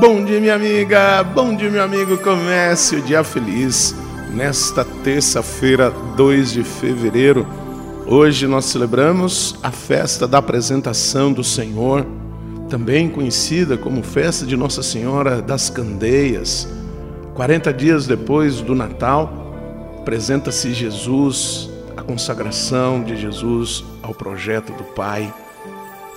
bom dia, minha amiga, bom dia, meu amigo. Comece o dia feliz nesta terça-feira, 2 de fevereiro. Hoje nós celebramos a festa da apresentação do Senhor, também conhecida como festa de Nossa Senhora das Candeias. 40 dias depois do Natal, apresenta-se Jesus, a consagração de Jesus ao projeto do Pai.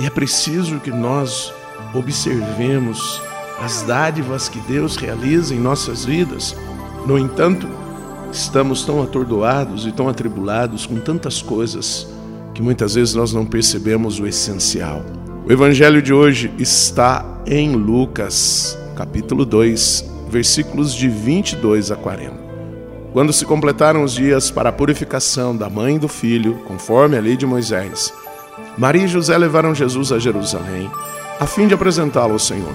E é preciso que nós observemos as dádivas que Deus realiza em nossas vidas. No entanto, estamos tão atordoados e tão atribulados com tantas coisas que muitas vezes nós não percebemos o essencial. O evangelho de hoje está em Lucas, capítulo 2, versículos de 22 a 40. Quando se completaram os dias para a purificação da mãe e do filho, conforme a lei de Moisés, Maria e José levaram Jesus a Jerusalém, a fim de apresentá-lo ao Senhor.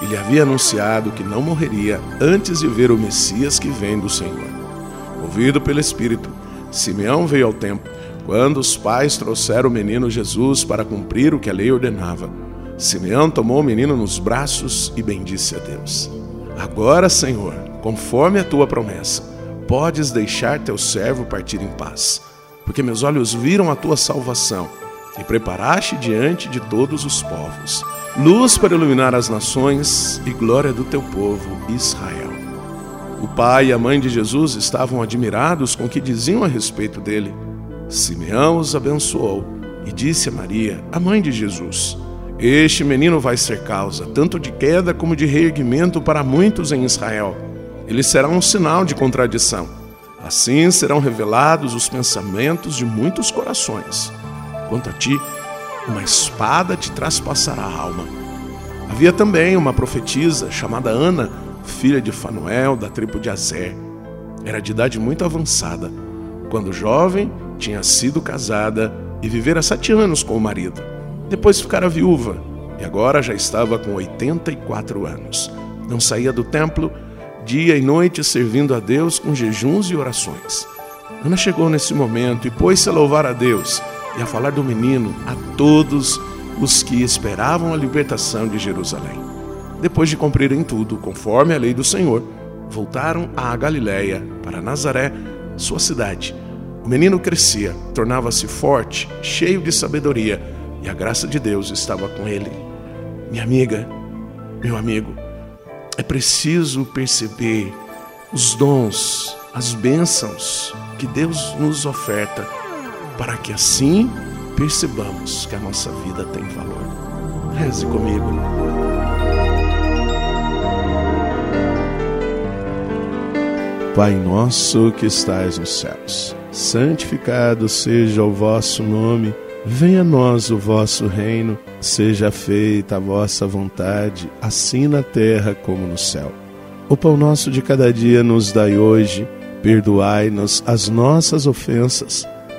e lhe havia anunciado que não morreria antes de ver o Messias que vem do Senhor. Movido pelo Espírito, Simeão veio ao templo. Quando os pais trouxeram o menino Jesus para cumprir o que a lei ordenava, Simeão tomou o menino nos braços e bendisse a Deus. Agora, Senhor, conforme a tua promessa, podes deixar teu servo partir em paz, porque meus olhos viram a tua salvação e preparaste diante de todos os povos, luz para iluminar as nações e glória do teu povo Israel. O pai e a mãe de Jesus estavam admirados com o que diziam a respeito dele. Simeão os abençoou e disse a Maria, a mãe de Jesus: Este menino vai ser causa tanto de queda como de reerguimento para muitos em Israel. Ele será um sinal de contradição. Assim serão revelados os pensamentos de muitos corações. Quanto a ti, uma espada te traspassará a alma. Havia também uma profetisa chamada Ana, filha de Fanuel, da tribo de Azer. Era de idade muito avançada. Quando jovem, tinha sido casada e vivera sete anos com o marido. Depois ficara viúva e agora já estava com 84 anos. Não saía do templo dia e noite servindo a Deus com jejuns e orações. Ana chegou nesse momento e pôs-se a louvar a Deus e a falar do menino a todos os que esperavam a libertação de Jerusalém. Depois de cumprirem tudo, conforme a lei do Senhor, voltaram à Galiléia, para Nazaré, sua cidade. O menino crescia, tornava-se forte, cheio de sabedoria, e a graça de Deus estava com ele. Minha amiga, meu amigo, é preciso perceber os dons, as bênçãos que Deus nos oferta para que assim percebamos que a nossa vida tem valor. Reze comigo. Pai nosso que estais nos céus, santificado seja o vosso nome, venha a nós o vosso reino, seja feita a vossa vontade, assim na terra como no céu. O pão nosso de cada dia nos dai hoje, perdoai-nos as nossas ofensas,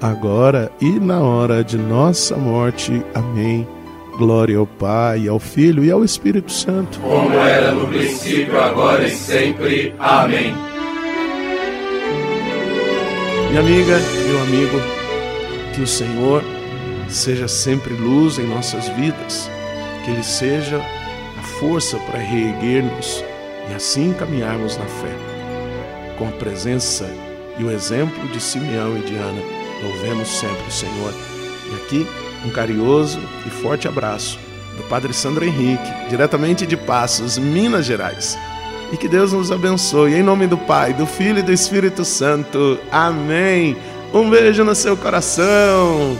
agora e na hora de nossa morte. Amém. Glória ao Pai, ao Filho e ao Espírito Santo. Como era no princípio, agora e sempre. Amém. Minha amiga, meu amigo, que o Senhor seja sempre luz em nossas vidas, que Ele seja a força para reerguer-nos e assim caminharmos na fé. Com a presença e o exemplo de Simeão e de Ana, louvemos sempre o Senhor. E aqui, um carinhoso e forte abraço do Padre Sandro Henrique, diretamente de Passos, Minas Gerais. E que Deus nos abençoe. Em nome do Pai, do Filho e do Espírito Santo. Amém. Um beijo no seu coração.